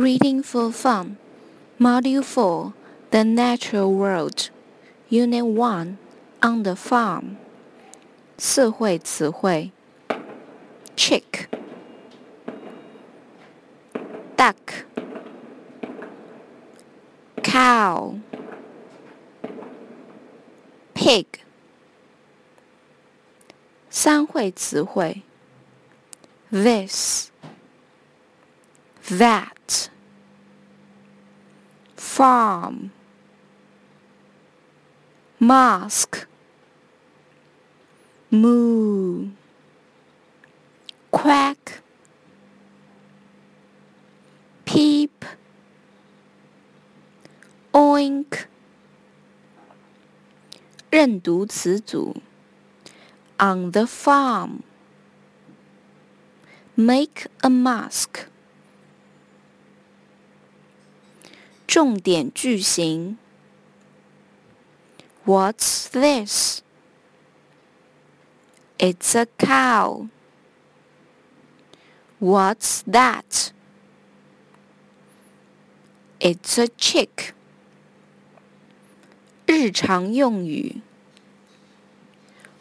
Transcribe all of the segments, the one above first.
Reading for Fun, Module 4 The Natural World, Unit 1 On the Farm. 四会词汇 Chick, Duck, Cow, Pig. 三会词汇 This, That, Farm, Mask, Moo, Quack, Peep, Oink. 认读词组 On the farm. Make a mask. 重点句型 What's this? It's a cow. What's that? It's a chick. 日常用语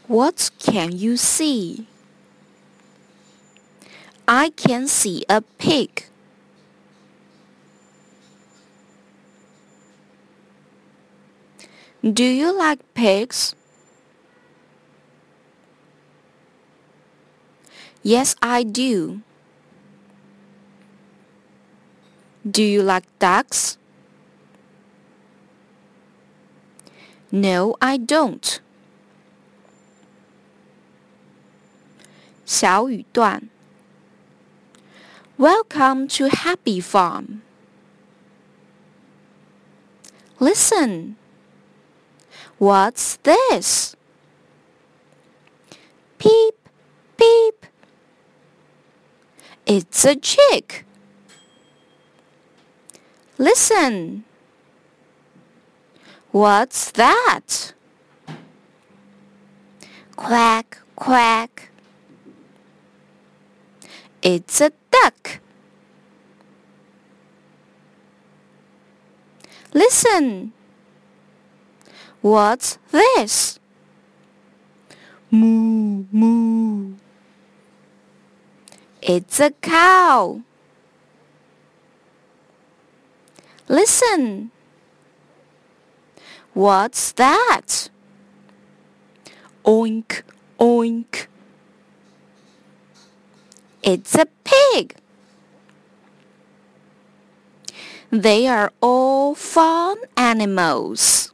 What can you see? I can see a pig. Do you like pigs? Yes, I do. Do you like ducks? No, I don't. 小语段 Welcome to Happy Farm. Listen. What's this? Peep, peep. It's a chick. Listen. What's that? Quack, quack. It's a duck. Listen. What's this? Moo, moo. It's a cow. Listen. What's that? Oink, oink. It's a pig. They are all farm animals.